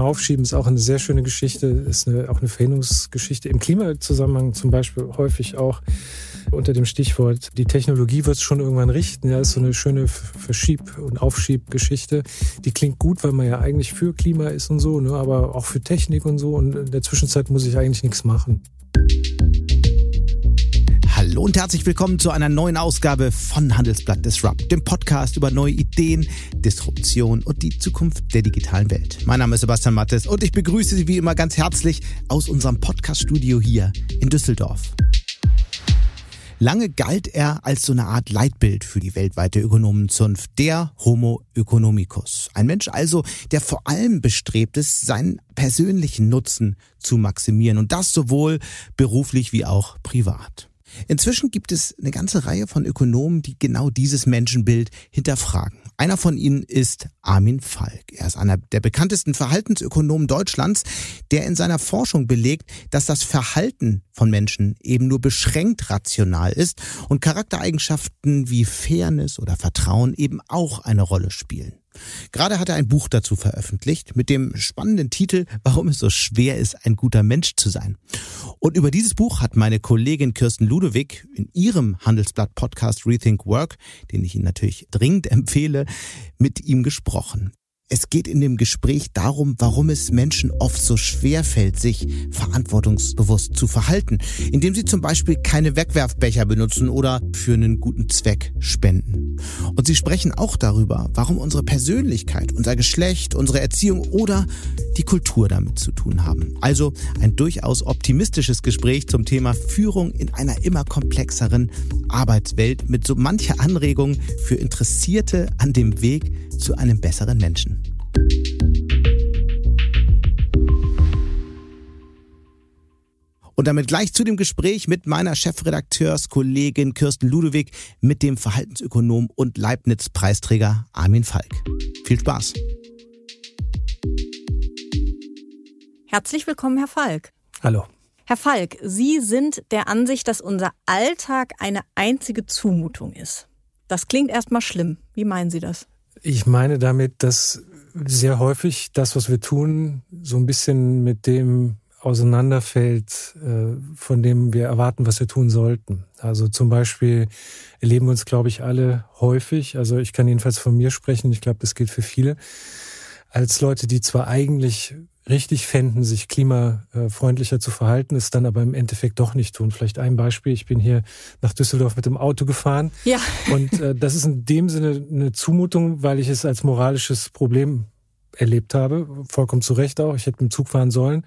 Aufschieben ist auch eine sehr schöne Geschichte, ist eine, auch eine Verhinderungsgeschichte. Im Klimazusammenhang zum Beispiel häufig auch unter dem Stichwort, die Technologie wird es schon irgendwann richten. Ja, ist so eine schöne Verschieb- und Aufschiebgeschichte. Die klingt gut, weil man ja eigentlich für Klima ist und so, ne, aber auch für Technik und so. Und in der Zwischenzeit muss ich eigentlich nichts machen. Hallo und herzlich willkommen zu einer neuen Ausgabe von Handelsblatt Disrupt, dem Podcast über neue Ideen, Disruption und die Zukunft der digitalen Welt. Mein Name ist Sebastian Mattes und ich begrüße Sie wie immer ganz herzlich aus unserem Podcaststudio hier in Düsseldorf. Lange galt er als so eine Art Leitbild für die weltweite Ökonomenzunft, der Homo economicus. Ein Mensch also, der vor allem bestrebt ist, seinen persönlichen Nutzen zu maximieren und das sowohl beruflich wie auch privat. Inzwischen gibt es eine ganze Reihe von Ökonomen, die genau dieses Menschenbild hinterfragen. Einer von ihnen ist Armin Falk. Er ist einer der bekanntesten Verhaltensökonomen Deutschlands, der in seiner Forschung belegt, dass das Verhalten von Menschen eben nur beschränkt rational ist und Charaktereigenschaften wie Fairness oder Vertrauen eben auch eine Rolle spielen. Gerade hat er ein Buch dazu veröffentlicht mit dem spannenden Titel Warum es so schwer ist, ein guter Mensch zu sein. Und über dieses Buch hat meine Kollegin Kirsten Ludewig in ihrem Handelsblatt Podcast Rethink Work, den ich Ihnen natürlich dringend empfehle, mit ihm gesprochen. Es geht in dem Gespräch darum, warum es Menschen oft so schwer fällt, sich verantwortungsbewusst zu verhalten, indem sie zum Beispiel keine Wegwerfbecher benutzen oder für einen guten Zweck spenden. Und sie sprechen auch darüber, warum unsere Persönlichkeit, unser Geschlecht, unsere Erziehung oder die Kultur damit zu tun haben. Also ein durchaus optimistisches Gespräch zum Thema Führung in einer immer komplexeren Arbeitswelt mit so mancher Anregung für Interessierte an dem Weg zu einem besseren Menschen. Und damit gleich zu dem Gespräch mit meiner Chefredakteurskollegin Kirsten Ludewig mit dem Verhaltensökonom und Leibniz-Preisträger Armin Falk. Viel Spaß! Herzlich willkommen, Herr Falk. Hallo. Herr Falk, Sie sind der Ansicht, dass unser Alltag eine einzige Zumutung ist. Das klingt erstmal schlimm. Wie meinen Sie das? Ich meine damit, dass sehr häufig das, was wir tun, so ein bisschen mit dem auseinanderfällt, äh, von dem wir erwarten, was wir tun sollten. Also zum Beispiel erleben wir uns, glaube ich, alle häufig, also ich kann jedenfalls von mir sprechen, ich glaube, das gilt für viele, als Leute, die zwar eigentlich richtig fänden, sich klimafreundlicher zu verhalten, es dann aber im Endeffekt doch nicht tun. Vielleicht ein Beispiel. Ich bin hier nach Düsseldorf mit dem Auto gefahren. Ja. Und äh, das ist in dem Sinne eine Zumutung, weil ich es als moralisches Problem erlebt habe. Vollkommen zu Recht auch. Ich hätte mit dem Zug fahren sollen.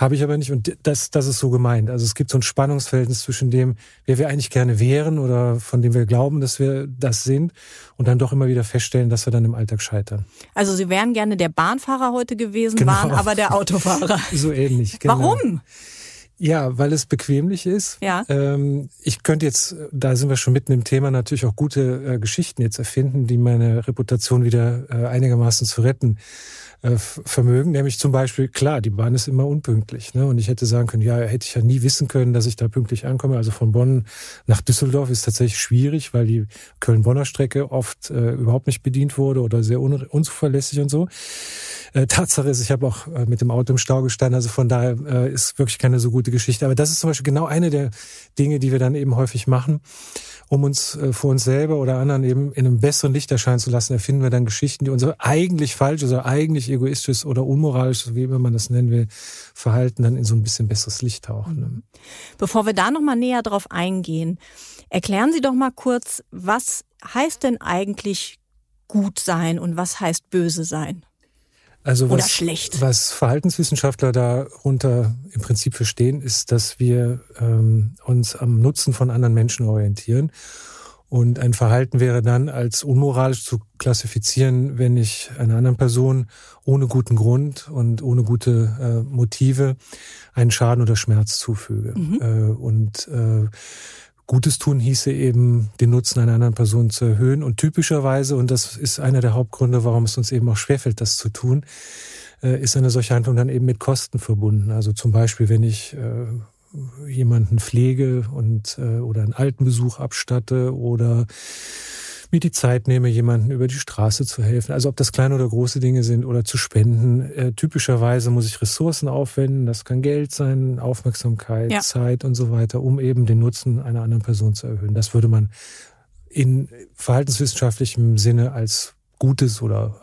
Habe ich aber nicht. Und das, das ist so gemeint. Also es gibt so ein Spannungsverhältnis zwischen dem, wer wir eigentlich gerne wären oder von dem wir glauben, dass wir das sind und dann doch immer wieder feststellen, dass wir dann im Alltag scheitern. Also Sie wären gerne der Bahnfahrer heute gewesen, genau. waren aber der Autofahrer. so ähnlich. Genau. Warum? Ja, weil es bequemlich ist. Ja. Ähm, ich könnte jetzt, da sind wir schon mitten im Thema, natürlich auch gute äh, Geschichten jetzt erfinden, die meine Reputation wieder äh, einigermaßen zu retten äh, vermögen. Nämlich zum Beispiel, klar, die Bahn ist immer unpünktlich. Ne? Und ich hätte sagen können, ja, hätte ich ja nie wissen können, dass ich da pünktlich ankomme. Also von Bonn nach Düsseldorf ist tatsächlich schwierig, weil die Köln-Bonner Strecke oft äh, überhaupt nicht bedient wurde oder sehr un unzuverlässig und so. Äh, Tatsache ist, ich habe auch äh, mit dem Auto im Stau gestanden, also von daher ist wirklich keine so gute Geschichte. Aber das ist zum Beispiel genau eine der Dinge, die wir dann eben häufig machen um uns äh, vor uns selber oder anderen eben in einem besseren Licht erscheinen zu lassen, erfinden wir dann Geschichten, die unser eigentlich falsch oder eigentlich egoistisch oder unmoralisch, wie immer man das nennen will, Verhalten dann in so ein bisschen besseres Licht tauchen. Ne? Bevor wir da nochmal näher drauf eingehen, erklären Sie doch mal kurz, was heißt denn eigentlich gut sein und was heißt böse sein? Also was, Oder schlecht. Was Verhaltenswissenschaftler darunter im Prinzip verstehen, ist, dass wir ähm, uns am Nutzen von anderen Menschen orientieren. Und ein Verhalten wäre dann als unmoralisch zu klassifizieren, wenn ich einer anderen Person ohne guten Grund und ohne gute äh, Motive einen Schaden oder Schmerz zufüge. Mhm. Äh, und äh, Gutes tun hieße eben, den Nutzen einer anderen Person zu erhöhen. Und typischerweise, und das ist einer der Hauptgründe, warum es uns eben auch schwerfällt, das zu tun, äh, ist eine solche Handlung dann eben mit Kosten verbunden. Also zum Beispiel, wenn ich äh, jemanden pflege und äh, oder einen Altenbesuch abstatte oder mir die Zeit nehme, jemanden über die Straße zu helfen. Also ob das kleine oder große Dinge sind oder zu spenden. Äh, typischerweise muss ich Ressourcen aufwenden. Das kann Geld sein, Aufmerksamkeit, ja. Zeit und so weiter, um eben den Nutzen einer anderen Person zu erhöhen. Das würde man in verhaltenswissenschaftlichem Sinne als gutes oder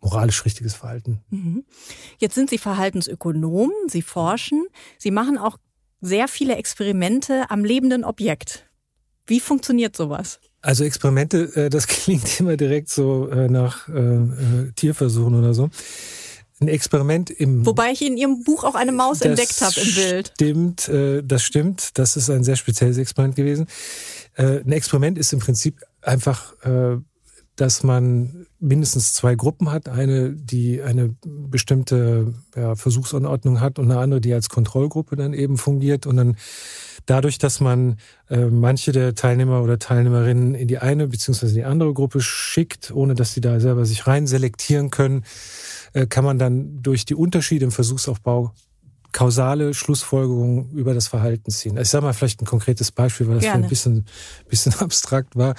moralisch richtiges Verhalten. Mhm. Jetzt sind Sie Verhaltensökonom, Sie forschen, Sie machen auch sehr viele Experimente am lebenden Objekt. Wie funktioniert sowas? Also Experimente, äh, das klingt immer direkt so äh, nach äh, Tierversuchen oder so. Ein Experiment im. Wobei ich in Ihrem Buch auch eine Maus entdeckt habe im Bild. Stimmt, das stimmt. Das ist ein sehr spezielles Experiment gewesen. Ein Experiment ist im Prinzip einfach dass man mindestens zwei Gruppen hat. Eine, die eine bestimmte ja, Versuchsanordnung hat und eine andere, die als Kontrollgruppe dann eben fungiert. Und dann dadurch, dass man äh, manche der Teilnehmer oder Teilnehmerinnen in die eine beziehungsweise die andere Gruppe schickt, ohne dass sie da selber sich rein selektieren können, äh, kann man dann durch die Unterschiede im Versuchsaufbau kausale Schlussfolgerungen über das Verhalten ziehen. Ich sage mal vielleicht ein konkretes Beispiel, weil das ein bisschen, bisschen abstrakt war.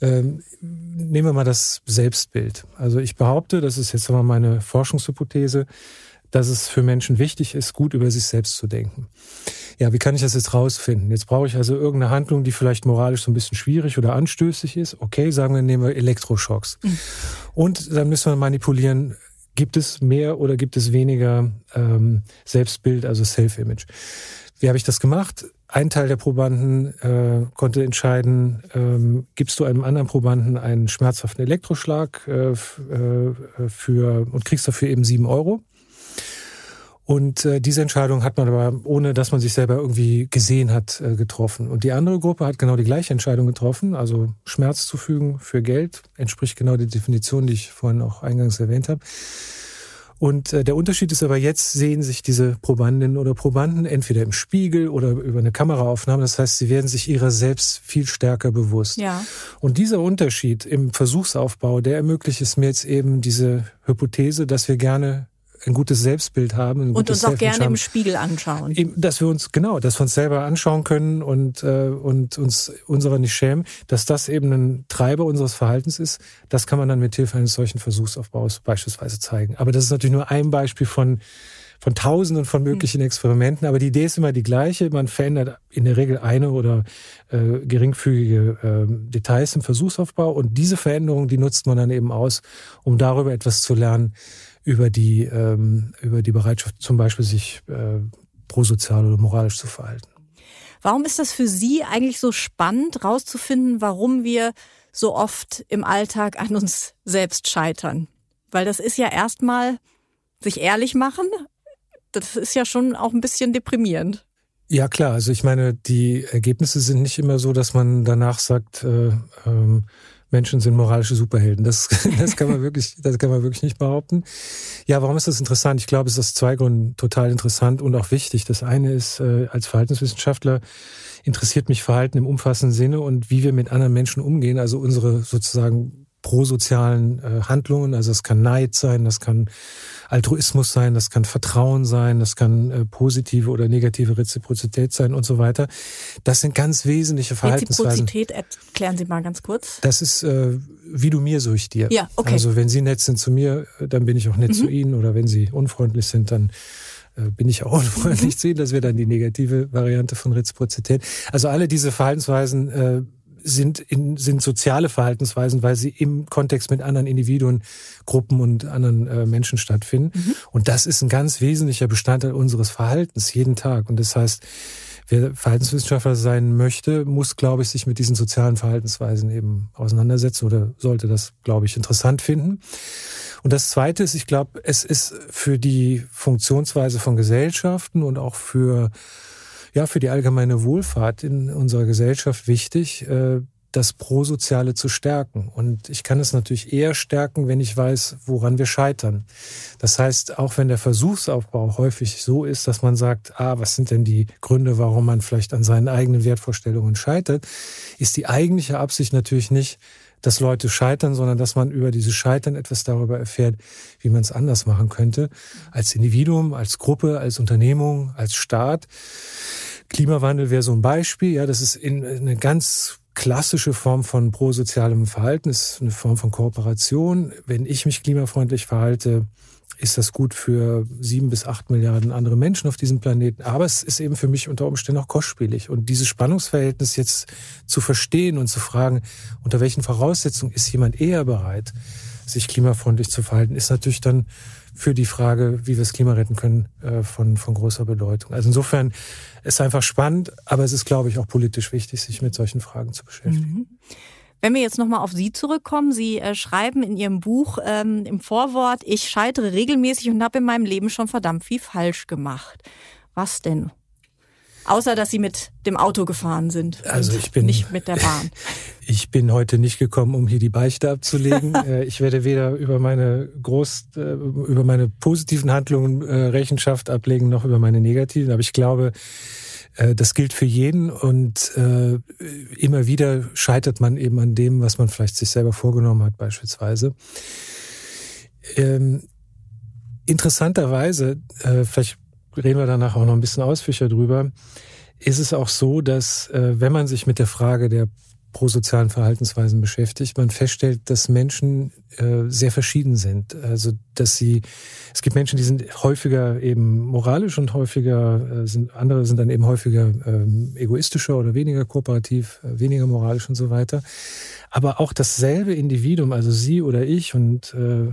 Ähm, nehmen wir mal das Selbstbild. Also ich behaupte, das ist jetzt mal meine Forschungshypothese, dass es für Menschen wichtig ist, gut über sich selbst zu denken. Ja, wie kann ich das jetzt rausfinden? Jetzt brauche ich also irgendeine Handlung, die vielleicht moralisch so ein bisschen schwierig oder anstößig ist. Okay, sagen wir, nehmen wir Elektroschocks. Und dann müssen wir manipulieren, Gibt es mehr oder gibt es weniger ähm, Selbstbild, also Self-Image? Wie habe ich das gemacht? Ein Teil der Probanden äh, konnte entscheiden, ähm, gibst du einem anderen Probanden einen schmerzhaften Elektroschlag äh, äh, für und kriegst dafür eben sieben Euro. Und äh, diese Entscheidung hat man aber, ohne dass man sich selber irgendwie gesehen hat, äh, getroffen. Und die andere Gruppe hat genau die gleiche Entscheidung getroffen, also Schmerz zufügen für Geld, entspricht genau der Definition, die ich vorhin auch eingangs erwähnt habe. Und äh, der Unterschied ist aber jetzt sehen sich diese Probandinnen oder Probanden entweder im Spiegel oder über eine Kameraaufnahme. Das heißt, sie werden sich ihrer selbst viel stärker bewusst. Ja. Und dieser Unterschied im Versuchsaufbau, der ermöglicht es mir jetzt eben diese Hypothese, dass wir gerne ein gutes Selbstbild haben. und uns auch gerne haben. im Spiegel anschauen. Dass wir uns, genau, dass wir uns selber anschauen können und, äh, und uns unserer nicht schämen, dass das eben ein Treiber unseres Verhaltens ist, das kann man dann mit Hilfe eines solchen Versuchsaufbaus beispielsweise zeigen. Aber das ist natürlich nur ein Beispiel von, von Tausenden von möglichen. Experimenten, aber die Idee ist immer die gleiche. Man verändert in der Regel eine oder äh, geringfügige äh, Details im Versuchsaufbau und diese Veränderung, die nutzt man dann eben aus, um darüber etwas zu lernen, über die, ähm, über die Bereitschaft, zum Beispiel sich äh, prosozial oder moralisch zu verhalten. Warum ist das für Sie eigentlich so spannend, rauszufinden, warum wir so oft im Alltag an uns selbst scheitern? Weil das ist ja erstmal sich ehrlich machen, das ist ja schon auch ein bisschen deprimierend. Ja klar, also ich meine, die Ergebnisse sind nicht immer so, dass man danach sagt, äh, ähm, Menschen sind moralische Superhelden. Das, das kann man wirklich, das kann man wirklich nicht behaupten. Ja, warum ist das interessant? Ich glaube, es ist aus zwei Gründen total interessant und auch wichtig. Das eine ist, äh, als Verhaltenswissenschaftler interessiert mich Verhalten im umfassenden Sinne und wie wir mit anderen Menschen umgehen, also unsere sozusagen prosozialen äh, Handlungen. Also es kann Neid sein, das kann Altruismus sein, das kann Vertrauen sein, das kann äh, positive oder negative Reziprozität sein und so weiter. Das sind ganz wesentliche Verhaltensweisen. Reziprozität erklären Sie mal ganz kurz. Das ist äh, wie du mir, so ich dir. Ja, okay. Also wenn Sie nett sind zu mir, dann bin ich auch nett mhm. zu Ihnen. Oder wenn Sie unfreundlich sind, dann äh, bin ich auch unfreundlich mhm. zu Ihnen. Das wäre dann die negative Variante von Reziprozität. Also alle diese Verhaltensweisen äh, sind, in, sind soziale Verhaltensweisen, weil sie im Kontext mit anderen Individuen, Gruppen und anderen äh, Menschen stattfinden. Mhm. Und das ist ein ganz wesentlicher Bestandteil unseres Verhaltens jeden Tag. Und das heißt, wer Verhaltenswissenschaftler sein möchte, muss, glaube ich, sich mit diesen sozialen Verhaltensweisen eben auseinandersetzen oder sollte das, glaube ich, interessant finden. Und das Zweite ist, ich glaube, es ist für die Funktionsweise von Gesellschaften und auch für ja, für die allgemeine Wohlfahrt in unserer Gesellschaft wichtig, äh, das Prosoziale zu stärken. Und ich kann es natürlich eher stärken, wenn ich weiß, woran wir scheitern. Das heißt, auch wenn der Versuchsaufbau häufig so ist, dass man sagt, ah, was sind denn die Gründe, warum man vielleicht an seinen eigenen Wertvorstellungen scheitert, ist die eigentliche Absicht natürlich nicht, dass Leute scheitern, sondern dass man über dieses Scheitern etwas darüber erfährt, wie man es anders machen könnte. Als Individuum, als Gruppe, als Unternehmung, als Staat. Klimawandel wäre so ein Beispiel. Ja, das ist in eine ganz klassische Form von prosozialem Verhalten, ist eine Form von Kooperation. Wenn ich mich klimafreundlich verhalte, ist das gut für sieben bis acht Milliarden andere Menschen auf diesem Planeten. Aber es ist eben für mich unter Umständen auch kostspielig. Und dieses Spannungsverhältnis jetzt zu verstehen und zu fragen, unter welchen Voraussetzungen ist jemand eher bereit, sich klimafreundlich zu verhalten, ist natürlich dann für die Frage, wie wir das Klima retten können, äh, von, von großer Bedeutung. Also insofern ist es einfach spannend, aber es ist, glaube ich, auch politisch wichtig, sich mit solchen Fragen zu beschäftigen. Mhm. Wenn wir jetzt nochmal auf Sie zurückkommen, Sie äh, schreiben in Ihrem Buch ähm, im Vorwort, ich scheitere regelmäßig und habe in meinem Leben schon verdammt viel falsch gemacht. Was denn? Außer dass Sie mit dem Auto gefahren sind. Also ich bin nicht mit der Bahn. Ich bin heute nicht gekommen, um hier die Beichte abzulegen. Äh, ich werde weder über meine groß, äh, über meine positiven Handlungen äh, Rechenschaft ablegen, noch über meine negativen. Aber ich glaube, das gilt für jeden und immer wieder scheitert man eben an dem, was man vielleicht sich selber vorgenommen hat, beispielsweise. Ähm, interessanterweise, vielleicht reden wir danach auch noch ein bisschen ausführlicher drüber, ist es auch so, dass äh, wenn man sich mit der Frage der prosozialen Verhaltensweisen beschäftigt, man feststellt, dass Menschen äh, sehr verschieden sind. Also dass sie, es gibt Menschen, die sind häufiger eben moralisch und häufiger äh, sind andere sind dann eben häufiger ähm, egoistischer oder weniger kooperativ, äh, weniger moralisch und so weiter. Aber auch dasselbe Individuum, also Sie oder ich und äh,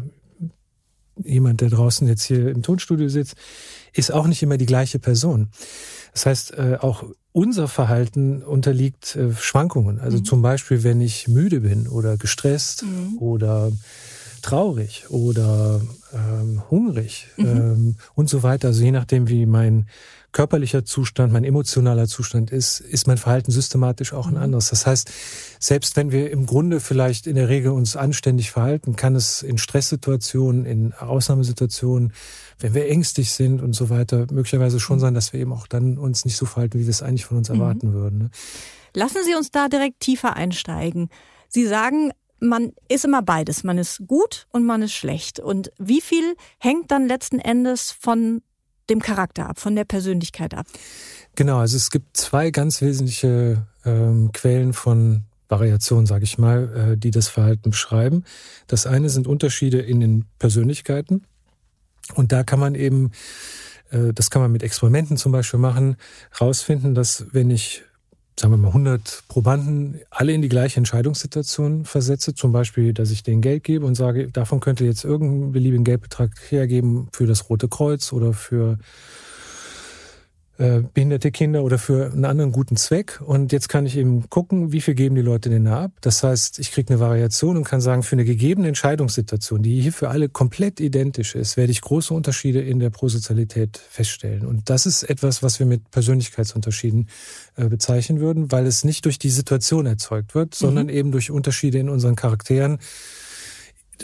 jemand, der draußen jetzt hier im Tonstudio sitzt, ist auch nicht immer die gleiche Person. Das heißt, äh, auch unser Verhalten unterliegt äh, Schwankungen. Also mhm. zum Beispiel, wenn ich müde bin oder gestresst mhm. oder traurig oder ähm, hungrig mhm. ähm, und so weiter. Also je nachdem, wie mein körperlicher Zustand, mein emotionaler Zustand ist, ist mein Verhalten systematisch auch ein mhm. anderes. Das heißt, selbst wenn wir im Grunde vielleicht in der Regel uns anständig verhalten, kann es in Stresssituationen, in Ausnahmesituationen, wenn wir ängstlich sind und so weiter, möglicherweise schon mhm. sein, dass wir eben auch dann uns nicht so verhalten, wie wir es eigentlich von uns mhm. erwarten würden. Ne? Lassen Sie uns da direkt tiefer einsteigen. Sie sagen, man ist immer beides. Man ist gut und man ist schlecht. Und wie viel hängt dann letzten Endes von dem Charakter ab, von der Persönlichkeit ab? Genau, also es gibt zwei ganz wesentliche ähm, Quellen von Variation, sage ich mal, äh, die das Verhalten beschreiben. Das eine sind Unterschiede in den Persönlichkeiten. Und da kann man eben, äh, das kann man mit Experimenten zum Beispiel machen, rausfinden, dass wenn ich sagen wir mal 100 Probanden alle in die gleiche Entscheidungssituation versetze, zum Beispiel, dass ich denen Geld gebe und sage, davon könnte jetzt irgendeinen beliebigen Geldbetrag hergeben für das Rote Kreuz oder für äh, behinderte Kinder oder für einen anderen guten Zweck. Und jetzt kann ich eben gucken, wie viel geben die Leute denn da ab. Das heißt, ich kriege eine Variation und kann sagen, für eine gegebene Entscheidungssituation, die hier für alle komplett identisch ist, werde ich große Unterschiede in der Prosozialität feststellen. Und das ist etwas, was wir mit Persönlichkeitsunterschieden äh, bezeichnen würden, weil es nicht durch die Situation erzeugt wird, sondern mhm. eben durch Unterschiede in unseren Charakteren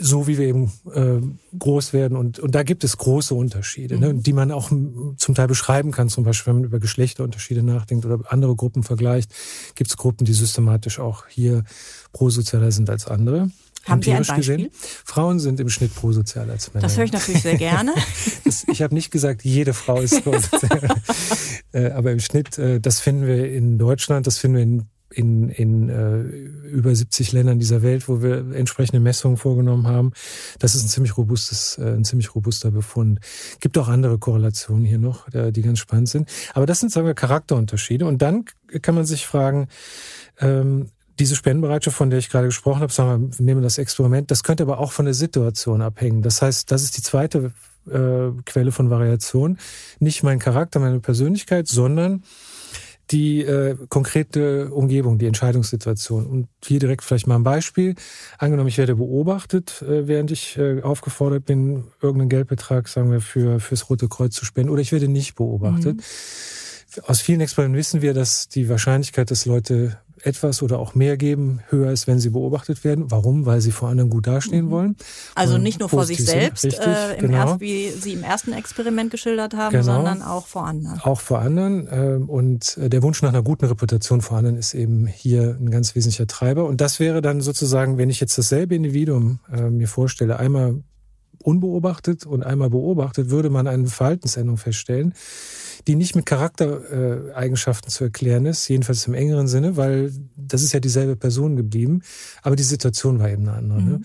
so wie wir eben äh, groß werden. Und, und da gibt es große Unterschiede, ne, mhm. ne, die man auch zum Teil beschreiben kann. Zum Beispiel, wenn man über Geschlechterunterschiede nachdenkt oder andere Gruppen vergleicht, gibt es Gruppen, die systematisch auch hier prosozialer sind als andere. Haben Sie ein Beispiel? Gesehen. Frauen sind im Schnitt prosozialer als Männer. Das höre ich natürlich sehr gerne. das, ich habe nicht gesagt, jede Frau ist prosozial. Äh, aber im Schnitt, äh, das finden wir in Deutschland, das finden wir in in, in äh, über 70 Ländern dieser Welt, wo wir entsprechende Messungen vorgenommen haben. Das ist ein ziemlich robustes, äh, ein ziemlich robuster Befund. Gibt auch andere Korrelationen hier noch, äh, die ganz spannend sind. Aber das sind, sagen wir, Charakterunterschiede. Und dann kann man sich fragen, ähm, diese Spendenbereitschaft, von der ich gerade gesprochen habe, sagen wir, nehmen das Experiment, das könnte aber auch von der Situation abhängen. Das heißt, das ist die zweite äh, Quelle von Variation. Nicht mein Charakter, meine Persönlichkeit, sondern die äh, konkrete Umgebung, die Entscheidungssituation. Und hier direkt vielleicht mal ein Beispiel. Angenommen, ich werde beobachtet, äh, während ich äh, aufgefordert bin, irgendeinen Geldbetrag, sagen wir, für fürs Rote Kreuz zu spenden, oder ich werde nicht beobachtet. Mhm. Aus vielen Experimenten wissen wir, dass die Wahrscheinlichkeit, dass Leute etwas oder auch mehr geben, höher ist, wenn sie beobachtet werden. Warum? Weil sie vor anderen gut dastehen mhm. wollen. Also nicht nur vor sich selbst, Richtig, äh, im genau. erst, wie Sie im ersten Experiment geschildert haben, genau. sondern auch vor anderen. Auch vor anderen. Ähm, und äh, der Wunsch nach einer guten Reputation vor anderen ist eben hier ein ganz wesentlicher Treiber. Und das wäre dann sozusagen, wenn ich jetzt dasselbe Individuum äh, mir vorstelle, einmal unbeobachtet und einmal beobachtet, würde man eine Verhaltensänderung feststellen, die nicht mit Charaktereigenschaften zu erklären ist, jedenfalls im engeren Sinne, weil das ist ja dieselbe Person geblieben, aber die Situation war eben eine andere. Ne? Mhm. Ne?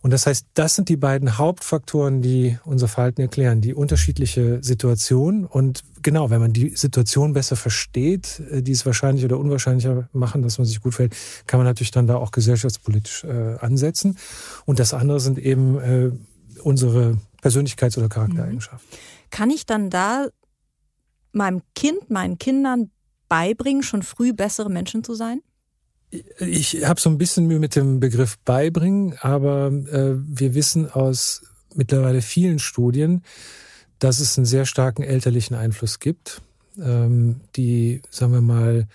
Und das heißt, das sind die beiden Hauptfaktoren, die unser Verhalten erklären, die unterschiedliche Situation. Und genau, wenn man die Situation besser versteht, äh, die es wahrscheinlich oder unwahrscheinlicher machen, dass man sich gut fällt, kann man natürlich dann da auch gesellschaftspolitisch äh, ansetzen. Und das andere sind eben äh, unsere Persönlichkeits- oder Charaktereigenschaften. Kann ich dann da meinem Kind, meinen Kindern beibringen, schon früh bessere Menschen zu sein? Ich habe so ein bisschen Mühe mit dem Begriff beibringen, aber äh, wir wissen aus mittlerweile vielen Studien, dass es einen sehr starken elterlichen Einfluss gibt. Ähm, die, sagen wir mal,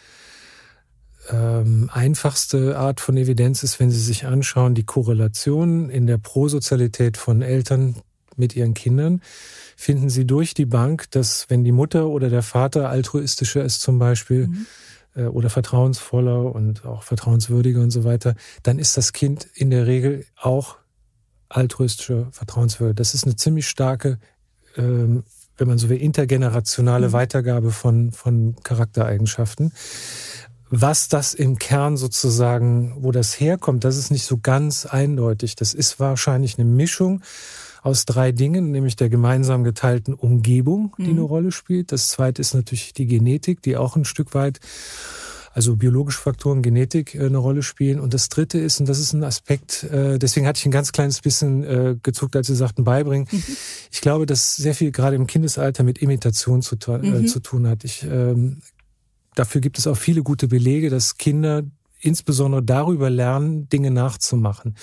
ähm, einfachste Art von Evidenz ist, wenn Sie sich anschauen, die Korrelation in der Prosozialität von Eltern mit ihren Kindern, finden Sie durch die Bank, dass wenn die Mutter oder der Vater altruistischer ist zum Beispiel, mhm äh, oder vertrauensvoller und auch vertrauenswürdiger und so weiter, dann ist das Kind in der Regel auch altruistischer, vertrauenswürdiger. Das ist eine ziemlich starke, ähm, wenn man so will, intergenerationale mhm. Weitergabe von, von Charaktereigenschaften. Was das im Kern sozusagen, wo das herkommt, das ist nicht so ganz eindeutig. Das ist wahrscheinlich eine Mischung aus drei Dingen, nämlich der gemeinsam geteilten Umgebung, die mhm. eine Rolle spielt. Das zweite ist natürlich die Genetik, die auch ein Stück weit also biologische Faktoren, Genetik äh, eine Rolle spielen. Und das Dritte ist, und das ist ein Aspekt, äh, deswegen hatte ich ein ganz kleines bisschen äh, gezuckt, als Sie sagten, beibringen. Mhm. Ich glaube, dass sehr viel gerade im Kindesalter mit Imitation zu, mhm. zu tun hat. Ich, ähm, dafür gibt es auch viele gute Belege, dass Kinder insbesondere darüber lernen, Dinge nachzumachen.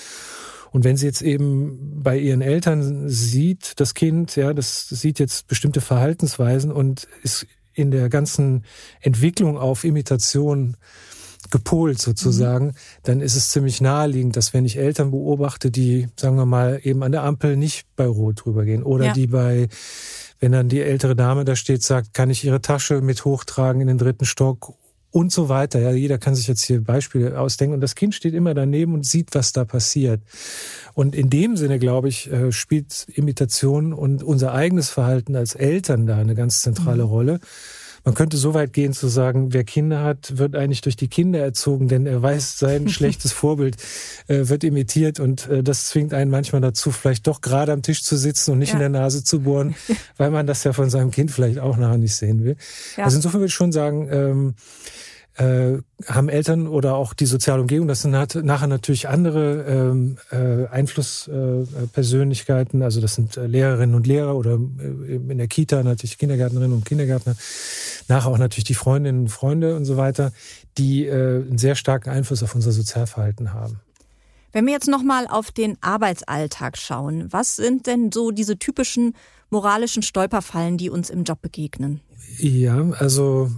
Und wenn sie jetzt eben bei ihren Eltern sieht, das Kind, ja, das, das sieht jetzt bestimmte Verhaltensweisen und ist in der ganzen Entwicklung auf Imitation gepolt sozusagen, mhm. dann ist es ziemlich naheliegend, dass wenn ich Eltern beobachte, die, sagen wir mal, eben an der Ampel nicht bei Rot drüber gehen oder ja. die bei, wenn dann die ältere Dame da steht, sagt, kann ich ihre Tasche mit hochtragen in den dritten Stock und so weiter. Ja, jeder kann sich jetzt hier Beispiele ausdenken und das Kind steht immer daneben und sieht, was da passiert. Und in dem Sinne, glaube ich, äh, spielt Imitation und unser eigenes Verhalten als Eltern da eine ganz zentrale mhm. Rolle. Man könnte so weit gehen zu sagen, wer Kinder hat, wird eigentlich durch die Kinder erzogen, denn er weiß, sein schlechtes Vorbild äh, wird imitiert und äh, das zwingt einen manchmal dazu, vielleicht doch gerade am Tisch zu sitzen und nicht ja. in der Nase zu bohren, weil man das ja von seinem Kind vielleicht auch nachher nicht sehen will. Ja. Also insofern würde ich schon sagen, ähm, äh, haben Eltern oder auch die soziale Umgebung, das sind nachher natürlich andere ähm, äh, Einflusspersönlichkeiten, äh, also das sind äh, Lehrerinnen und Lehrer oder äh, in der Kita natürlich Kindergärtnerinnen und Kindergärtner, nachher auch natürlich die Freundinnen und Freunde und so weiter, die einen sehr starken Einfluss auf unser Sozialverhalten haben. Wenn wir jetzt nochmal auf den Arbeitsalltag schauen, was sind denn so diese typischen moralischen Stolperfallen, die uns im Job begegnen? Ja, also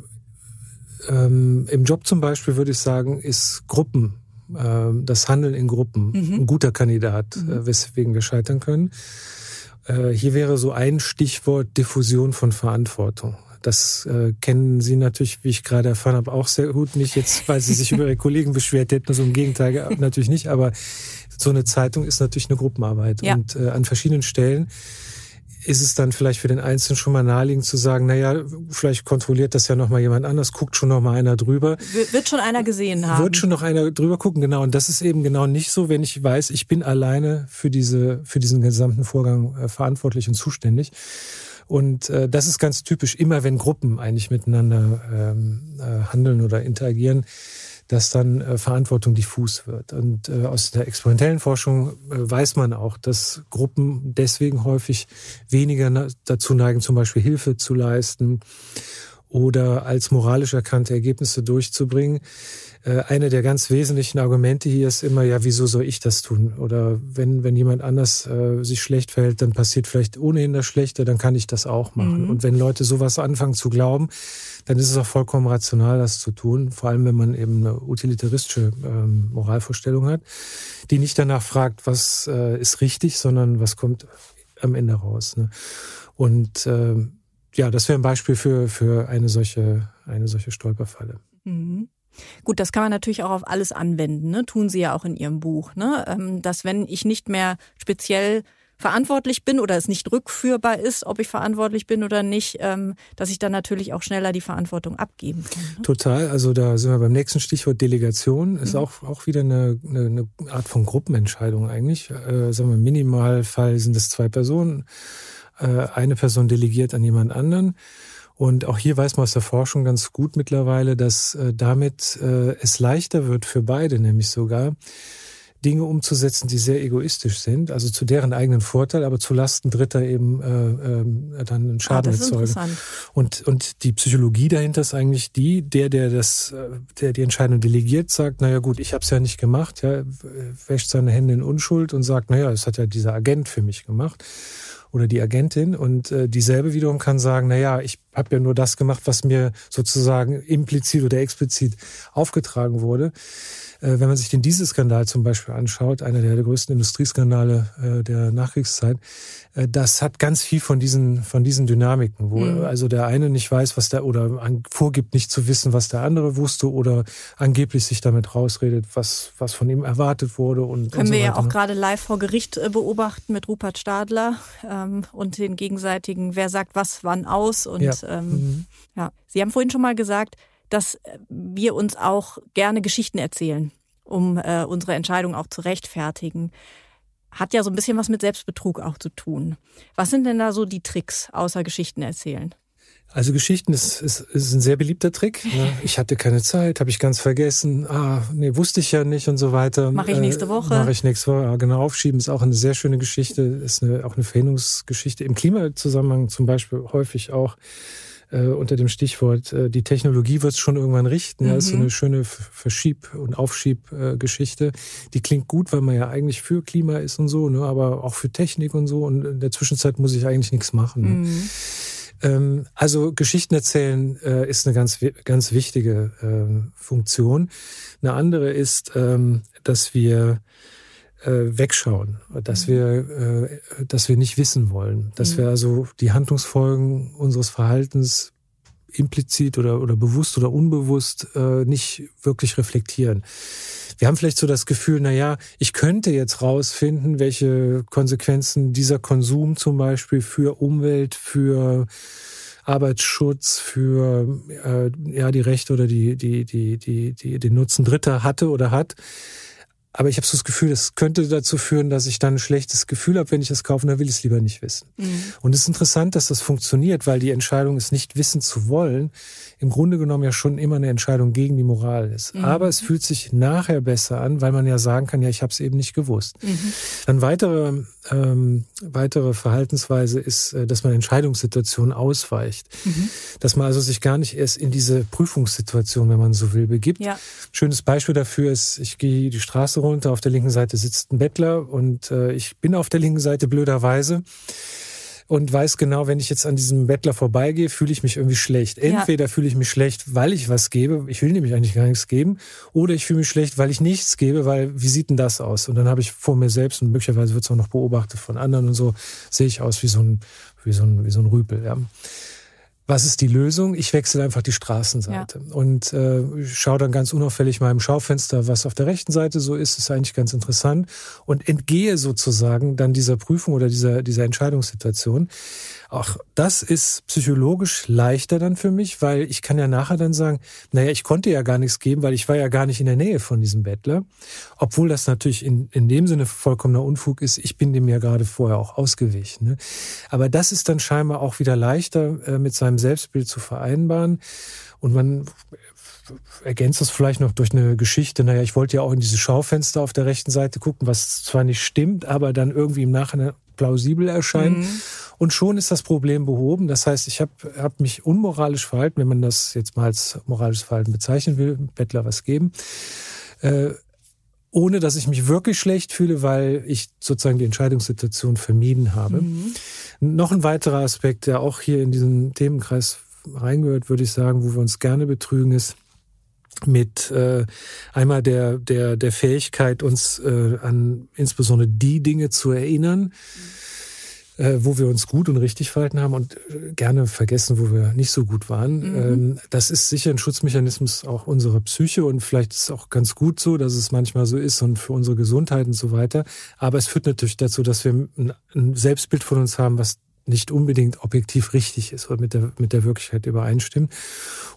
ähm, Im Job zum Beispiel würde ich sagen, ist Gruppen, äh, das Handeln in Gruppen mhm. ein guter Kandidat, mhm. äh, weswegen wir scheitern können. Äh, hier wäre so ein Stichwort Diffusion von Verantwortung. Das äh, kennen Sie natürlich, wie ich gerade erfahren habe, auch sehr gut. Nicht jetzt, weil Sie sich über Ihre Kollegen beschwert hätten, also im Gegenteil natürlich nicht. Aber so eine Zeitung ist natürlich eine Gruppenarbeit. Ja. Und äh, an verschiedenen Stellen ist es dann vielleicht für den Einzelnen schon mal naheliegend zu sagen, naja, vielleicht kontrolliert das ja noch mal jemand anders, guckt schon noch mal einer drüber. Wird schon einer gesehen haben. Wird schon noch einer drüber gucken, genau. Und das ist eben genau nicht so, wenn ich weiß, ich bin alleine für diese, für diesen gesamten Vorgang äh, verantwortlich und zuständig. Und äh, das ist ganz typisch, immer wenn Gruppen eigentlich miteinander ähm, äh, handeln oder interagieren, dass dann äh, Verantwortung diffus wird. Und äh, aus der experimentellen Forschung äh, weiß man auch, dass Gruppen deswegen häufig weniger dazu neigen, zum Beispiel Hilfe zu leisten oder als moralisch erkannte Ergebnisse durchzubringen. Äh, eine der ganz wesentlichen Argumente hier ist immer, ja, wieso soll ich das tun? Oder wenn, wenn jemand anders äh, sich schlecht verhält, dann passiert vielleicht ohnehin das Schlechte, dann kann ich das auch machen. Mhm. Und wenn Leute sowas anfangen zu glauben, dann ist es auch vollkommen rational, das zu tun. Vor allem, wenn man eben eine utilitaristische ähm, Moralvorstellung hat, die nicht danach fragt, was äh, ist richtig, sondern was kommt am Ende raus. Ne? Und äh, ja, das wäre ein Beispiel für, für eine solche, eine solche Stolperfalle. Mhm. Gut, das kann man natürlich auch auf alles anwenden, ne? tun Sie ja auch in Ihrem Buch, ne? Ähm, dass wenn ich nicht mehr speziell verantwortlich bin oder es nicht rückführbar ist, ob ich verantwortlich bin oder nicht, ähm, dass ich dann natürlich auch schneller die Verantwortung abgeben kann. Ne? Total. Also da sind wir beim nächsten Stichwort Delegation. Ist mhm. auch, auch wieder eine, eine, eine Art von Gruppenentscheidung eigentlich. Äh, sagen wir, im Minimalfall sind es zwei Personen. Äh, eine Person delegiert an jemand anderen. Und auch hier weiß man aus der Forschung ganz gut mittlerweile, dass äh, damit äh, es leichter wird für beide, nämlich sogar, Dinge umzusetzen, die sehr egoistisch sind, also zu deren eigenen Vorteil, aber zu Lasten Dritter eben äh, äh, dann einen Schaden ah, erzeugen. Und und die Psychologie dahinter ist eigentlich die, der der das, äh, der die Entscheidung delegiert, sagt, naja gut, ich habe es ja nicht gemacht, ja, wäscht seine Hände in Unschuld und sagt, naja, es hat ja dieser Agent für mich gemacht oder die Agentin und äh, dieselbe wiederum kann sagen, na ja, ich habe ja nur das gemacht, was mir sozusagen implizit oder explizit aufgetragen wurde. Äh, wenn man sich den Dieselskandal zum Beispiel anschaut, einer der, größten Industrieskandale äh, der Nachkriegszeit, äh, das hat ganz viel von diesen, von diesen Dynamiken, wo mhm. also der eine nicht weiß, was der oder vorgibt, nicht zu wissen, was der andere wusste oder angeblich sich damit rausredet, was, was von ihm erwartet wurde. Und, Können und so wir ja auch gerade live vor Gericht beobachten mit Rupert Stadler ähm, und den gegenseitigen, wer sagt was wann aus. Und ja. Ähm, mhm. ja, Sie haben vorhin schon mal gesagt, dass wir uns auch gerne Geschichten erzählen, um äh, unsere Entscheidung auch zu rechtfertigen. Hat ja so ein bisschen was mit Selbstbetrug auch zu tun. Was sind denn da so die Tricks außer Geschichten erzählen? Also Geschichten ist, ist, ist ein sehr beliebter Trick. Ne? Ich hatte keine Zeit, habe ich ganz vergessen. Ah, nee, wusste ich ja nicht und so weiter. Mache ich nächste Woche. Äh, Mache ich nächste Woche. Genau, aufschieben ist auch eine sehr schöne Geschichte. Ist eine, auch eine Verhinderungsgeschichte. Im Klimazusammenhang zum Beispiel häufig auch äh, unter dem Stichwort, äh, die Technologie wird es schon irgendwann richten. Mhm. Ja, ist so mhm. eine schöne Verschieb- und Aufschiebgeschichte. die klingt gut, weil man ja eigentlich für Klima ist und so, ne, aber auch für Technik und so. Und in der Zwischenzeit muss ich eigentlich nichts machen. Ne? Mhm. Ähm, also Geschichten erzählen äh, ist eine ganz, ganz wichtige äh, Funktion. Eine andere ist, ähm, dass wir äh, wegschauen, dass mhm. wir, äh, dass wir nicht wissen wollen, dass mhm. wir also die Handlungsfolgen unseres Verhaltens implizit oder, oder bewusst oder unbewusst äh, nicht wirklich reflektieren. Wir haben vielleicht so das Gefühl, na ja, ich könnte jetzt rausfinden, welche Konsequenzen dieser Konsum zum Beispiel für Umwelt, für Arbeitsschutz, für äh, ja die Rechte oder die die die die die den Nutzen Dritter hatte oder hat. Aber ich habe so das Gefühl, es könnte dazu führen, dass ich dann ein schlechtes Gefühl habe, wenn ich es kaufe, dann will ich es lieber nicht wissen. Mhm. Und es ist interessant, dass das funktioniert, weil die Entscheidung, es nicht wissen zu wollen, im Grunde genommen ja schon immer eine Entscheidung gegen die Moral ist. Mhm. Aber es fühlt sich nachher besser an, weil man ja sagen kann, ja, ich habe es eben nicht gewusst. Mhm. Dann weitere, ähm, weitere Verhaltensweise ist, äh, dass man Entscheidungssituationen ausweicht. Mhm. Dass man also sich gar nicht erst in diese Prüfungssituation, wenn man so will, begibt. Ja. Schönes Beispiel dafür ist, ich gehe die Straße runter, auf der linken Seite sitzt ein Bettler und äh, ich bin auf der linken Seite blöderweise und weiß genau, wenn ich jetzt an diesem Bettler vorbeigehe, fühle ich mich irgendwie schlecht. Entweder ja. fühle ich mich schlecht, weil ich was gebe, ich will nämlich eigentlich gar nichts geben, oder ich fühle mich schlecht, weil ich nichts gebe, weil wie sieht denn das aus? Und dann habe ich vor mir selbst und möglicherweise wird es auch noch beobachtet von anderen und so, sehe ich aus wie so ein, wie so ein, wie so ein Rüpel. Ja. Was ist die Lösung? Ich wechsle einfach die Straßenseite ja. und äh, schaue dann ganz unauffällig mal im Schaufenster, was auf der rechten Seite so ist. Ist eigentlich ganz interessant und entgehe sozusagen dann dieser Prüfung oder dieser dieser Entscheidungssituation. Auch das ist psychologisch leichter dann für mich, weil ich kann ja nachher dann sagen, naja, ich konnte ja gar nichts geben, weil ich war ja gar nicht in der Nähe von diesem Bettler. Obwohl das natürlich in, in dem Sinne vollkommener Unfug ist, ich bin dem ja gerade vorher auch ausgewichen. Ne? Aber das ist dann scheinbar auch wieder leichter äh, mit seinem Selbstbild zu vereinbaren. Und man ergänzt das vielleicht noch durch eine Geschichte. Naja, ich wollte ja auch in diese Schaufenster auf der rechten Seite gucken, was zwar nicht stimmt, aber dann irgendwie im Nachhinein plausibel erscheint. Mhm. Und schon ist das Problem behoben. Das heißt, ich habe hab mich unmoralisch verhalten, wenn man das jetzt mal als moralisches Verhalten bezeichnen will, Bettler was geben. Äh, ohne dass ich mich wirklich schlecht fühle, weil ich sozusagen die Entscheidungssituation vermieden habe. Mhm. Noch ein weiterer Aspekt, der auch hier in diesen Themenkreis reingehört, würde ich sagen, wo wir uns gerne betrügen, ist mit äh, einmal der der der Fähigkeit uns äh, an insbesondere die Dinge zu erinnern, äh, wo wir uns gut und richtig verhalten haben und äh, gerne vergessen, wo wir nicht so gut waren. Mhm. Ähm, das ist sicher ein Schutzmechanismus auch unserer Psyche und vielleicht ist es auch ganz gut so, dass es manchmal so ist und für unsere Gesundheit und so weiter. Aber es führt natürlich dazu, dass wir ein Selbstbild von uns haben, was nicht unbedingt objektiv richtig ist oder mit der, mit der Wirklichkeit übereinstimmt.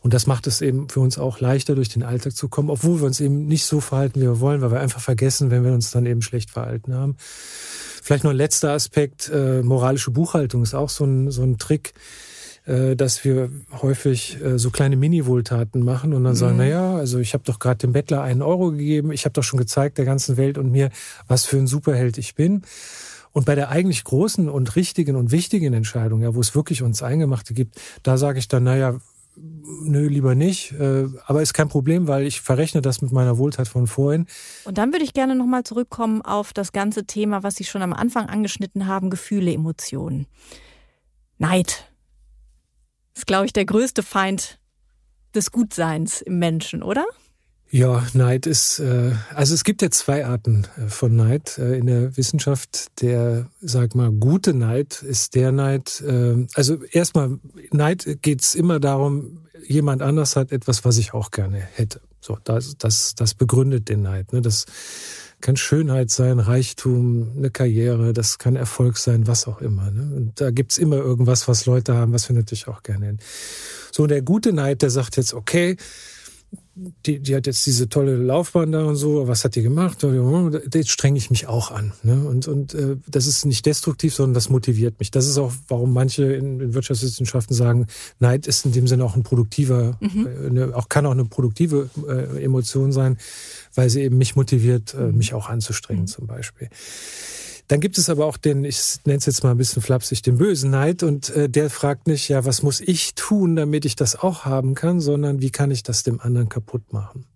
Und das macht es eben für uns auch leichter, durch den Alltag zu kommen, obwohl wir uns eben nicht so verhalten, wie wir wollen, weil wir einfach vergessen, wenn wir uns dann eben schlecht verhalten haben. Vielleicht noch ein letzter Aspekt, äh, moralische Buchhaltung ist auch so ein, so ein Trick, äh, dass wir häufig äh, so kleine Mini-Wohltaten machen und dann mhm. sagen, na ja, also ich habe doch gerade dem Bettler einen Euro gegeben, ich habe doch schon gezeigt der ganzen Welt und mir, was für ein Superheld ich bin. Und bei der eigentlich großen und richtigen und wichtigen Entscheidung, ja, wo es wirklich uns Eingemachte gibt, da sage ich dann, naja, nö, lieber nicht. Äh, aber ist kein Problem, weil ich verrechne das mit meiner Wohltat von vorhin. Und dann würde ich gerne nochmal zurückkommen auf das ganze Thema, was Sie schon am Anfang angeschnitten haben, Gefühle, Emotionen. Neid ist, glaube ich, der größte Feind des Gutseins im Menschen, oder? Ja, Neid ist, äh, also es gibt ja zwei Arten äh, von Neid äh, in der Wissenschaft. Der, sag mal, gute Neid ist der Neid, äh, also erstmal, Neid geht's immer darum, jemand anders hat etwas, was ich auch gerne hätte. So, das, das, das begründet den Neid. Ne? Das kann Schönheit sein, Reichtum, eine Karriere, das kann Erfolg sein, was auch immer. Ne? Und da gibt's immer irgendwas, was Leute haben, was wir natürlich auch gerne hätten. So, der gute Neid, der sagt jetzt, okay, die, die hat jetzt diese tolle Laufbahn da und so, was hat die gemacht? Jetzt strenge ich mich auch an. Ne? Und, und äh, das ist nicht destruktiv, sondern das motiviert mich. Das ist auch, warum manche in, in Wirtschaftswissenschaften sagen, Neid ist in dem Sinne auch ein produktiver, mhm. äh, eine, auch kann auch eine produktive äh, Emotion sein, weil sie eben mich motiviert, äh, mich auch anzustrengen mhm. zum Beispiel. Dann gibt es aber auch den, ich nenne es jetzt mal ein bisschen flapsig, den bösen Neid und äh, der fragt nicht, ja, was muss ich tun, damit ich das auch haben kann, sondern wie kann ich das dem anderen kaputt machen?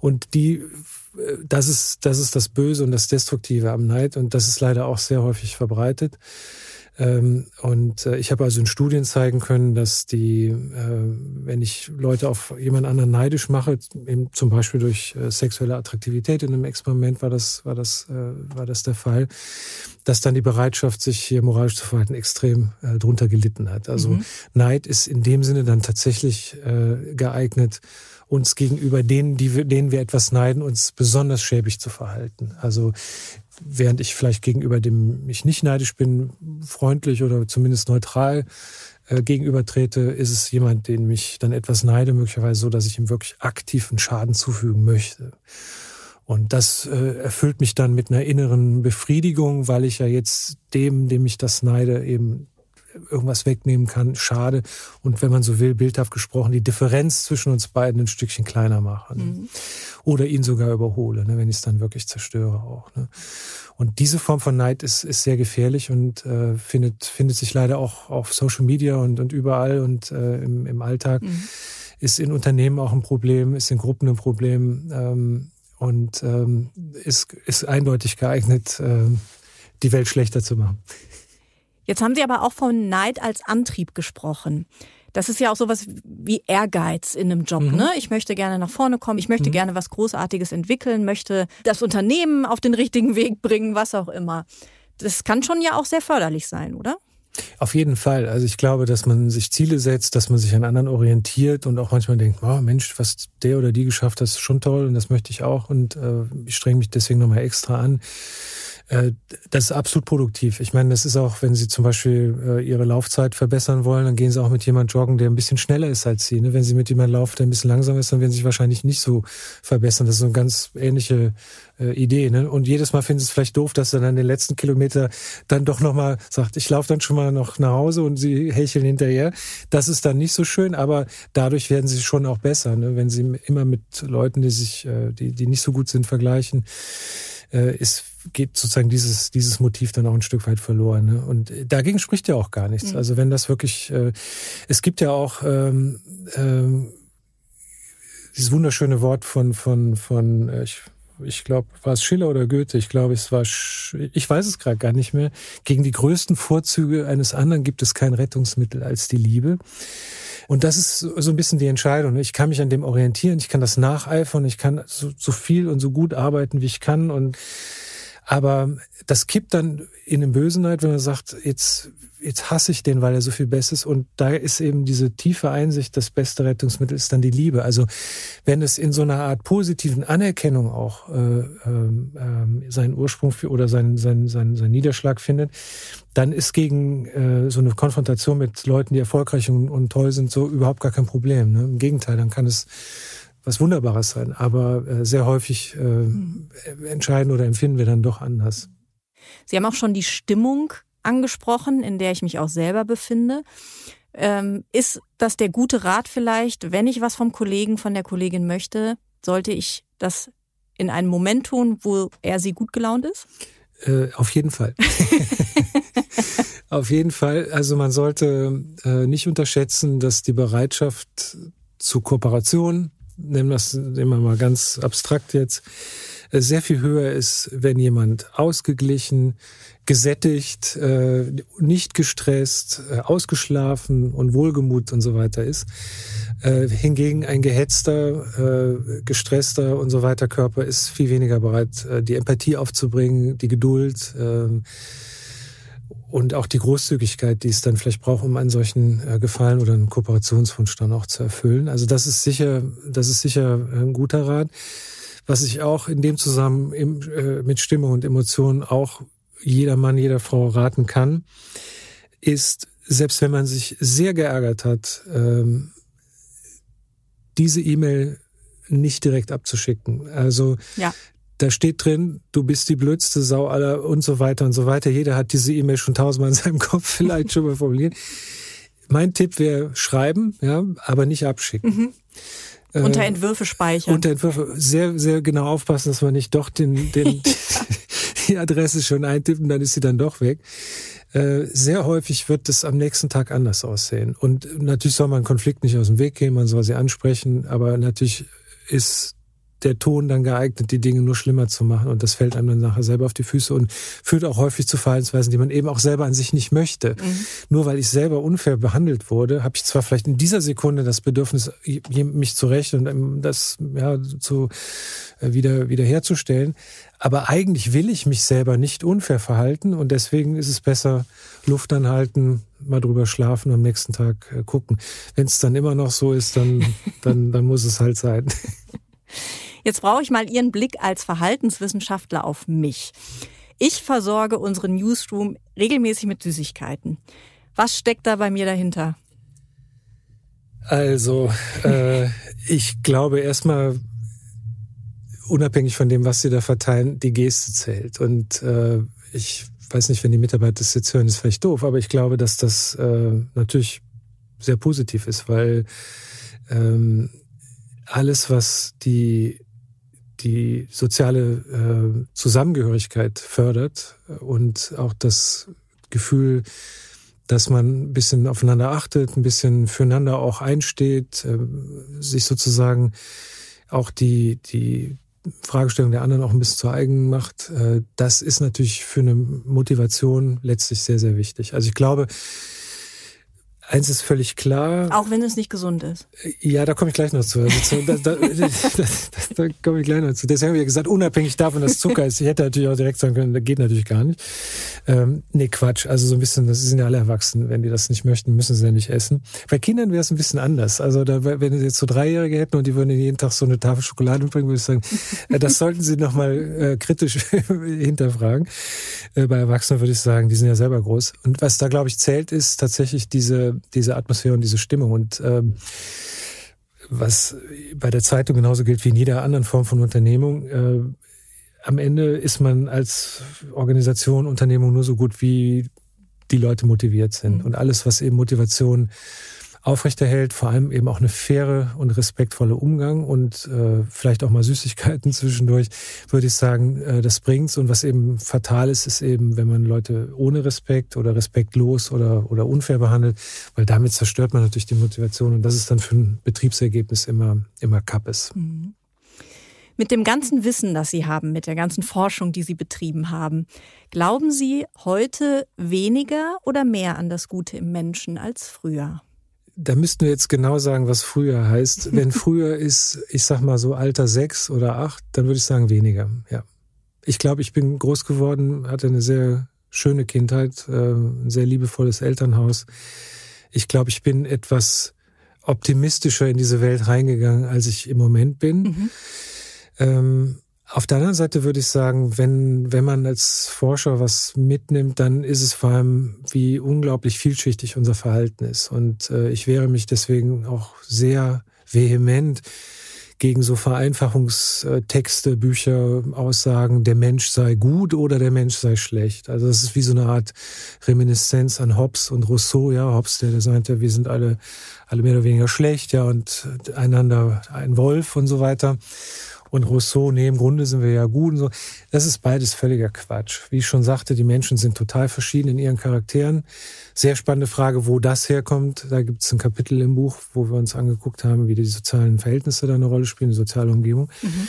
Und die, äh, das ist, das ist das Böse und das Destruktive am Neid und das ist leider auch sehr häufig verbreitet. Ähm, und äh, ich habe also in Studien zeigen können, dass die, äh, wenn ich Leute auf jemand anderen neidisch mache, eben zum Beispiel durch äh, sexuelle Attraktivität in einem Experiment war das, war das, war das der Fall, dass dann die Bereitschaft, sich hier moralisch zu verhalten, extrem drunter gelitten hat. Also mhm. Neid ist in dem Sinne dann tatsächlich geeignet, uns gegenüber denen, die wir, denen wir etwas neiden, uns besonders schäbig zu verhalten. Also während ich vielleicht gegenüber dem ich nicht neidisch bin, freundlich oder zumindest neutral äh, gegenübertrete, ist es jemand, den mich dann etwas neide, möglicherweise so, dass ich ihm wirklich aktiven Schaden zufügen möchte. Und das äh, erfüllt mich dann mit einer inneren Befriedigung, weil ich ja jetzt dem, dem ich das neide, eben irgendwas wegnehmen kann, schade. Und wenn man so will, bildhaft gesprochen, die Differenz zwischen uns beiden ein Stückchen kleiner machen. Mhm. Oder ihn sogar überhole, ne, wenn ich es dann wirklich zerstöre auch. Ne. Und diese Form von Neid ist, ist sehr gefährlich und äh, findet, findet sich leider auch auf Social Media und, und überall und äh, im, im Alltag. Mhm. Ist in Unternehmen auch ein Problem, ist in Gruppen ein Problem ähm, und ähm, ist, ist eindeutig geeignet, äh, die Welt schlechter zu machen. Jetzt haben Sie aber auch von Neid als Antrieb gesprochen. Das ist ja auch sowas wie Ehrgeiz in einem Job. Mhm. Ne? Ich möchte gerne nach vorne kommen, ich möchte mhm. gerne was Großartiges entwickeln, möchte das Unternehmen auf den richtigen Weg bringen, was auch immer. Das kann schon ja auch sehr förderlich sein, oder? Auf jeden Fall. Also ich glaube, dass man sich Ziele setzt, dass man sich an anderen orientiert und auch manchmal denkt, oh Mensch, was der oder die geschafft hat, ist schon toll und das möchte ich auch und äh, ich strenge mich deswegen nochmal extra an. Äh, das ist absolut produktiv. Ich meine, das ist auch, wenn Sie zum Beispiel äh, Ihre Laufzeit verbessern wollen, dann gehen Sie auch mit jemand joggen, der ein bisschen schneller ist als Sie. Ne? Wenn Sie mit jemandem laufen, der ein bisschen langsamer ist, dann werden Sie sich wahrscheinlich nicht so verbessern. Das ist so eine ganz ähnliche äh, Idee. Ne? Und jedes Mal finden Sie es vielleicht doof, dass er dann den letzten Kilometer dann doch nochmal sagt, ich laufe dann schon mal noch nach Hause und Sie hecheln hinterher. Das ist dann nicht so schön, aber dadurch werden Sie schon auch besser, ne? wenn Sie immer mit Leuten, die sich, die, die nicht so gut sind, vergleichen äh, ist, geht sozusagen dieses, dieses Motiv dann auch ein Stück weit verloren. Ne? Und dagegen spricht ja auch gar nichts. Mhm. Also wenn das wirklich, äh, es gibt ja auch ähm, ähm, dieses wunderschöne Wort von, von, von äh, ich, ich glaube, war es Schiller oder Goethe? Ich glaube, es war, Sch ich weiß es gerade gar nicht mehr. Gegen die größten Vorzüge eines anderen gibt es kein Rettungsmittel als die Liebe. Und das ist so ein bisschen die Entscheidung. Ich kann mich an dem orientieren, ich kann das nacheifern, ich kann so, so viel und so gut arbeiten, wie ich kann und Aber das kippt dann in den Bösen halt, wenn man sagt, jetzt, jetzt hasse ich den, weil er so viel besser ist. Und da ist eben diese tiefe Einsicht, das beste Rettungsmittel ist dann die Liebe. Also wenn es in so einer Art positiven Anerkennung auch äh, ähm, äh, seinen Ursprung für, oder seinen, seinen, seinen, seinen Niederschlag findet, dann ist gegen äh, so eine Konfrontation mit Leuten, die erfolgreich und, und toll sind, so überhaupt gar kein Problem. Ne? Im Gegenteil, dann kann es was Wunderbares sein. Aber äh, sehr häufig äh, entscheiden oder empfinden wir dann doch anders. Sie haben auch schon die Stimmung angesprochen, in der ich mich auch selber befinde. Ähm, ist das der gute Rat vielleicht, wenn ich was vom Kollegen, von der Kollegin möchte, sollte ich das in einem Moment tun, wo er sie gut gelaunt ist? Äh, auf jeden Fall. auf jeden Fall. Also man sollte äh, nicht unterschätzen, dass die Bereitschaft zu Kooperation, nennen wir es immer mal ganz abstrakt jetzt, äh, sehr viel höher ist, wenn jemand ausgeglichen, gesättigt, äh, nicht gestresst, äh, ausgeschlafen und wohlgemut und so weiter ist. Hingegen ein gehetzter, gestresster und so weiter Körper ist viel weniger bereit, die Empathie aufzubringen, die Geduld ähm, und auch die Großzügigkeit, die es dann vielleicht braucht, um einen solchen Gefallen oder einen Kooperationswunsch dann auch zu erfüllen. Also das ist sicher, das ist sicher ein guter Rat. Was ich auch in dem Zusammenhang äh, mit Stimmung und Emotionen auch jeder Mann, jeder Frau raten kann, ist, selbst wenn man sich sehr geärgert hat, ähm, diese E-Mail nicht direkt abzuschicken. Also ja. Da steht drin, du bist die blödste Sau aller und so weiter und so weiter. Jeder hat diese E-Mail schon tausendmal in seinem Kopf vielleicht schon mal formuliert. Mein Tipp wäre schreiben, ja, aber nicht abschicken. Mhm. Äh, unter Entwürfe speichern. Unter Entwürfe sehr, sehr genau aufpassen, dass man nicht doch den, den, die Adresse schon eintippen, dann ist sie dann doch weg. Äh, sehr häufig wird es am nächsten Tag anders aussehen. Und natürlich soll man Konflikt nicht aus dem Weg gehen, man soll sie ansprechen, aber natürlich ist der Ton dann geeignet, die Dinge nur schlimmer zu machen. Und das fällt einem dann nachher selber auf die Füße und führt auch häufig zu Verhaltensweisen, die man eben auch selber an sich nicht möchte. Mhm. Nur weil ich selber unfair behandelt wurde, habe ich zwar vielleicht in dieser Sekunde das Bedürfnis, mich zu rächen und das ja, zu äh, wieder wiederherzustellen. Aber eigentlich will ich mich selber nicht unfair verhalten und deswegen ist es besser, Luft anhalten, mal drüber schlafen, am nächsten Tag äh, gucken. Wenn es dann immer noch so ist, dann, dann, dann muss es halt sein. Jetzt brauche ich mal Ihren Blick als Verhaltenswissenschaftler auf mich. Ich versorge unseren Newsroom regelmäßig mit Süßigkeiten. Was steckt da bei mir dahinter? Also, äh, ich glaube erstmal, unabhängig von dem, was Sie da verteilen, die Geste zählt. Und äh, ich weiß nicht, wenn die Mitarbeiter das jetzt hören, ist vielleicht doof, aber ich glaube, dass das äh, natürlich sehr positiv ist, weil ähm, alles, was die die soziale äh, Zusammengehörigkeit fördert und auch das Gefühl, dass man ein bisschen aufeinander achtet, ein bisschen füreinander auch einsteht, äh, sich sozusagen auch die, die Fragestellung der anderen auch ein bisschen zu eigen macht. Äh, das ist natürlich für eine Motivation letztlich sehr, sehr wichtig. Also ich glaube, Eins ist völlig klar. Auch wenn es nicht gesund ist. Ja, da komme ich gleich noch zu. Also, da, da, da, da, komme ich gleich noch zu. Deswegen habe ich gesagt, unabhängig davon, dass Zucker ist. Ich hätte natürlich auch direkt sagen können, das geht natürlich gar nicht. Ähm, nee, Quatsch. Also so ein bisschen, das sind ja alle erwachsen. Wenn die das nicht möchten, müssen sie ja nicht essen. Bei Kindern wäre es ein bisschen anders. Also da, wenn sie jetzt so Dreijährige hätten und die würden jeden Tag so eine Tafel Schokolade bringen, würde ich sagen, äh, das sollten sie nochmal äh, kritisch hinterfragen. Äh, bei Erwachsenen würde ich sagen, die sind ja selber groß. Und was da, glaube ich, zählt, ist tatsächlich diese diese Atmosphäre und diese Stimmung. Und ähm, was bei der Zeitung genauso gilt wie in jeder anderen Form von Unternehmung, äh, am Ende ist man als Organisation, Unternehmung nur so gut, wie die Leute motiviert sind. Mhm. Und alles, was eben Motivation aufrechterhält, vor allem eben auch eine faire und respektvolle Umgang und äh, vielleicht auch mal Süßigkeiten zwischendurch, würde ich sagen, äh, das bringt's. Und was eben fatal ist, ist eben, wenn man Leute ohne Respekt oder respektlos oder, oder unfair behandelt, weil damit zerstört man natürlich die Motivation und das ist dann für ein Betriebsergebnis immer, immer Kappes. Mhm. Mit dem ganzen Wissen, das Sie haben, mit der ganzen Forschung, die Sie betrieben haben, glauben Sie heute weniger oder mehr an das Gute im Menschen als früher? Da müssten wir jetzt genau sagen, was früher heißt. Wenn früher ist, ich sag mal so Alter sechs oder acht, dann würde ich sagen weniger, ja. Ich glaube, ich bin groß geworden, hatte eine sehr schöne Kindheit, äh, ein sehr liebevolles Elternhaus. Ich glaube, ich bin etwas optimistischer in diese Welt reingegangen, als ich im Moment bin. Mhm. Ähm, auf der anderen Seite würde ich sagen, wenn, wenn man als Forscher was mitnimmt, dann ist es vor allem, wie unglaublich vielschichtig unser Verhalten ist. Und äh, ich wehre mich deswegen auch sehr vehement gegen so Vereinfachungstexte, Bücher, Aussagen, der Mensch sei gut oder der Mensch sei schlecht. Also das ist wie so eine Art Reminiszenz an Hobbes und Rousseau, ja, Hobbes, der, der sagte, wir sind alle, alle mehr oder weniger schlecht, ja, und einander ein Wolf und so weiter und Rousseau, nee, im Grunde sind wir ja gut und so. Das ist beides völliger Quatsch. Wie ich schon sagte, die Menschen sind total verschieden in ihren Charakteren. Sehr spannende Frage, wo das herkommt. Da gibt es ein Kapitel im Buch, wo wir uns angeguckt haben, wie die sozialen Verhältnisse da eine Rolle spielen, die soziale Umgebung. Mhm.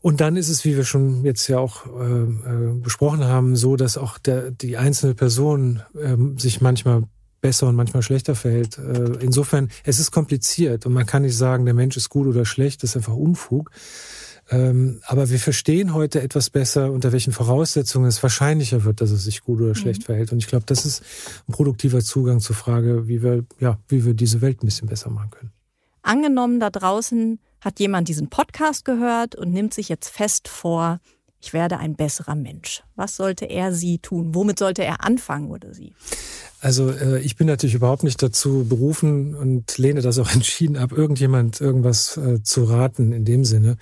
Und dann ist es, wie wir schon jetzt ja auch äh, äh, besprochen haben, so, dass auch der, die einzelne Person äh, sich manchmal besser und manchmal schlechter verhält. Äh, insofern, es ist kompliziert und man kann nicht sagen, der Mensch ist gut oder schlecht, das ist einfach Unfug. Ähm, aber wir verstehen heute etwas besser, unter welchen Voraussetzungen es wahrscheinlicher wird, dass es sich gut oder schlecht mhm. verhält. Und ich glaube, das ist ein produktiver Zugang zur Frage, wie wir, ja, wie wir diese Welt ein bisschen besser machen können. Angenommen, da draußen hat jemand diesen Podcast gehört und nimmt sich jetzt fest vor, ich werde ein besserer Mensch. Was sollte er sie tun? Womit sollte er anfangen oder sie? Also äh, ich bin natürlich überhaupt nicht dazu berufen und lehne das auch entschieden ab, irgendjemand irgendwas äh, zu raten in dem Sinne.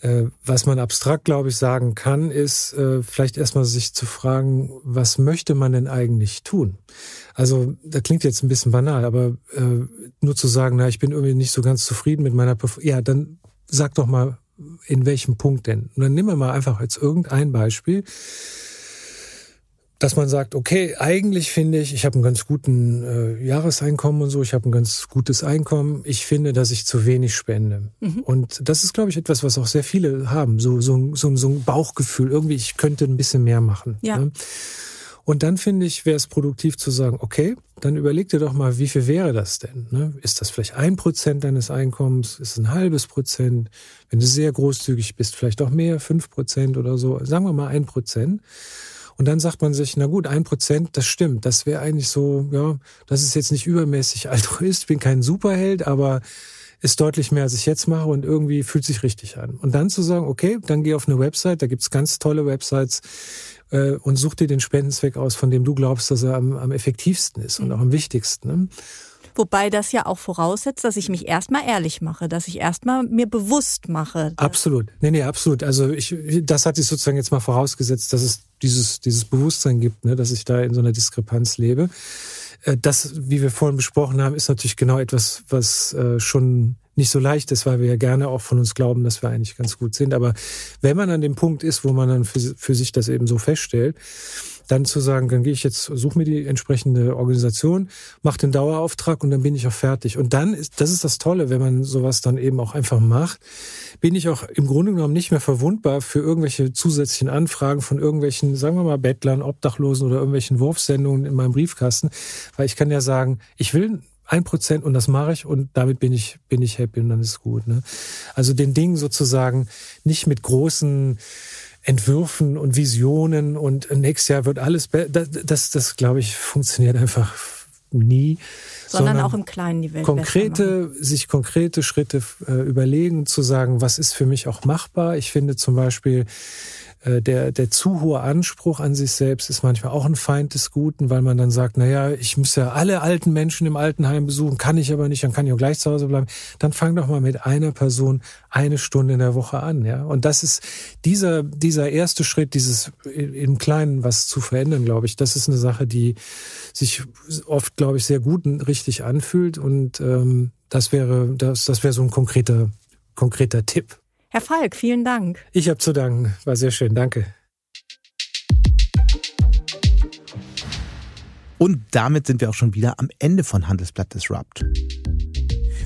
Äh, was man abstrakt, glaube ich, sagen kann, ist äh, vielleicht erstmal sich zu fragen, was möchte man denn eigentlich tun? Also, das klingt jetzt ein bisschen banal, aber äh, nur zu sagen, na, ich bin irgendwie nicht so ganz zufrieden mit meiner Performance. Ja, dann sag doch mal, in welchem Punkt denn? Und dann nehmen wir mal einfach jetzt irgendein Beispiel dass man sagt, okay, eigentlich finde ich, ich habe einen ganz guten äh, Jahreseinkommen und so, ich habe ein ganz gutes Einkommen. Ich finde, dass ich zu wenig spende. Mhm. Und das ist, glaube ich, etwas, was auch sehr viele haben, so, so, so, so ein Bauchgefühl. Irgendwie, ich könnte ein bisschen mehr machen. Ja. Ne? Und dann finde ich, wäre es produktiv zu sagen, okay, dann überleg dir doch mal, wie viel wäre das denn? Ne? Ist das vielleicht ein Prozent deines Einkommens? Ist es ein halbes Prozent? Wenn du sehr großzügig bist, vielleicht auch mehr, fünf Prozent oder so. Sagen wir mal ein Prozent. Und dann sagt man sich, na gut, ein Prozent, das stimmt. Das wäre eigentlich so, ja, das ist jetzt nicht übermäßig altruist, bin kein Superheld, aber ist deutlich mehr, als ich jetzt mache und irgendwie fühlt sich richtig an. Und dann zu sagen, okay, dann geh auf eine Website, da gibt's ganz tolle Websites äh, und such dir den Spendenzweck aus, von dem du glaubst, dass er am, am effektivsten ist und auch am wichtigsten. Ne? Wobei das ja auch voraussetzt, dass ich mich erstmal ehrlich mache, dass ich erstmal mir bewusst mache. Absolut. Nee, nee, absolut. Also ich, das hat sich sozusagen jetzt mal vorausgesetzt, dass es dieses, dieses Bewusstsein gibt, ne, dass ich da in so einer Diskrepanz lebe. Äh, das, wie wir vorhin besprochen haben, ist natürlich genau etwas, was äh, schon nicht so leicht ist, weil wir ja gerne auch von uns glauben, dass wir eigentlich ganz gut sind. Aber wenn man an dem Punkt ist, wo man dann für, für sich das eben so feststellt, dann zu sagen, dann gehe ich jetzt, suche mir die entsprechende Organisation, mache den Dauerauftrag und dann bin ich auch fertig. Und dann ist, das ist das Tolle, wenn man sowas dann eben auch einfach macht, bin ich auch im Grunde genommen nicht mehr verwundbar für irgendwelche zusätzlichen Anfragen von irgendwelchen, sagen wir mal, Bettlern, Obdachlosen oder irgendwelchen Wurfsendungen in meinem Briefkasten, weil ich kann ja sagen, ich will ein Prozent und das mache ich und damit bin ich, bin ich happy und dann ist gut. Ne? Also den Dingen sozusagen nicht mit großen Entwürfen und Visionen und nächstes Jahr wird alles, das, das, das glaube ich, funktioniert einfach nie. Sondern, sondern auch im Kleinen die Welt. Konkrete, sich konkrete Schritte äh, überlegen, zu sagen, was ist für mich auch machbar. Ich finde zum Beispiel, der, der zu hohe Anspruch an sich selbst ist manchmal auch ein Feind des Guten, weil man dann sagt, na ja, ich muss ja alle alten Menschen im Altenheim besuchen, kann ich aber nicht, dann kann ich auch gleich zu Hause bleiben. Dann fang doch mal mit einer Person eine Stunde in der Woche an, ja. Und das ist dieser, dieser erste Schritt, dieses im Kleinen was zu verändern, glaube ich, das ist eine Sache, die sich oft, glaube ich, sehr gut und richtig anfühlt. Und ähm, das wäre, das, das wäre so ein konkreter, konkreter Tipp. Herr Falk, vielen Dank. Ich habe zu danken. War sehr schön. Danke. Und damit sind wir auch schon wieder am Ende von Handelsblatt Disrupt.